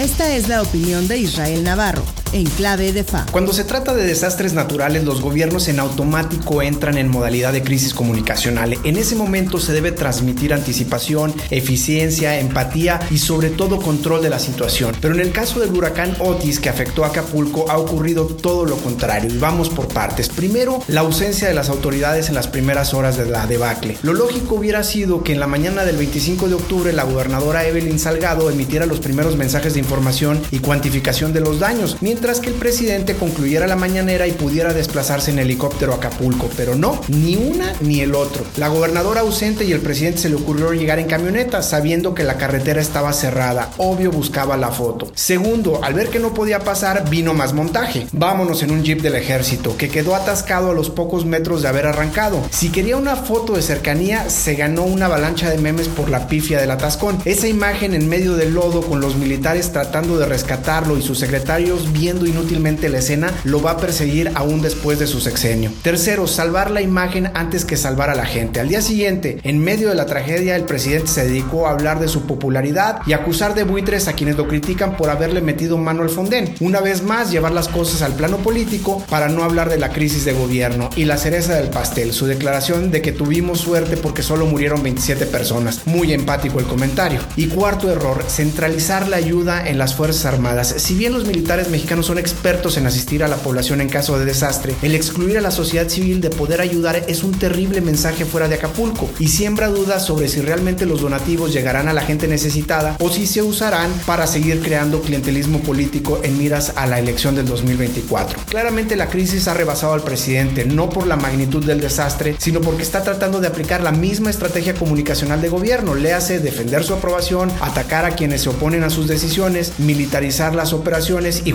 Esta es la opinión de Israel Navarro, en clave de FA. Cuando se trata de desastres naturales, los gobiernos en automático entran en modalidad de crisis comunicacional. En ese momento se debe transmitir anticipación, eficiencia, empatía y sobre todo control de la situación. Pero en el caso del huracán Otis que afectó a Acapulco ha ocurrido todo lo contrario y vamos por partes. Primero, la ausencia de las autoridades en las primeras horas de la debacle. Lo lógico hubiera sido que en la mañana del 25 de octubre la gobernadora Evelyn Salgado emitiera los primeros mensajes de información y cuantificación de los daños, mientras que el presidente concluyera la mañanera y pudiera desplazarse en helicóptero a Acapulco, pero no, ni una ni el otro. La gobernadora ausente y el presidente se le ocurrió llegar en camioneta, sabiendo que la carretera estaba cerrada. Obvio buscaba la foto. Segundo, al ver que no podía pasar, vino más montaje. Vámonos en un jeep del ejército, que quedó atascado a los pocos metros de haber arrancado. Si quería una foto de cercanía, se ganó una avalancha de memes por la pifia del atascón. Esa imagen en medio del lodo con los militares tratando de rescatarlo y sus secretarios bien inútilmente la escena lo va a perseguir aún después de su sexenio. Tercero, salvar la imagen antes que salvar a la gente. Al día siguiente, en medio de la tragedia, el presidente se dedicó a hablar de su popularidad y acusar de buitres a quienes lo critican por haberle metido mano al fondén. Una vez más, llevar las cosas al plano político para no hablar de la crisis de gobierno. Y la cereza del pastel, su declaración de que tuvimos suerte porque solo murieron 27 personas. Muy empático el comentario. Y cuarto error, centralizar la ayuda en las Fuerzas Armadas. Si bien los militares mexicanos son expertos en asistir a la población en caso de desastre, el excluir a la sociedad civil de poder ayudar es un terrible mensaje fuera de Acapulco y siembra dudas sobre si realmente los donativos llegarán a la gente necesitada o si se usarán para seguir creando clientelismo político en miras a la elección del 2024. Claramente la crisis ha rebasado al presidente, no por la magnitud del desastre, sino porque está tratando de aplicar la misma estrategia comunicacional de gobierno, le hace defender su aprobación, atacar a quienes se oponen a sus decisiones, militarizar las operaciones y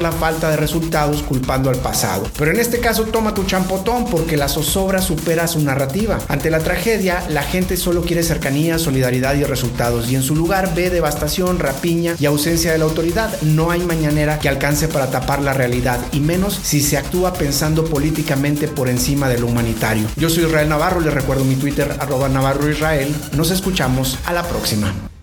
la falta de resultados culpando al pasado. Pero en este caso toma tu champotón porque la zozobra supera su narrativa. Ante la tragedia, la gente solo quiere cercanía, solidaridad y resultados y en su lugar ve devastación, rapiña y ausencia de la autoridad. No hay mañanera que alcance para tapar la realidad y menos si se actúa pensando políticamente por encima de lo humanitario. Yo soy Israel Navarro, les recuerdo mi Twitter arroba Navarro Israel. Nos escuchamos a la próxima.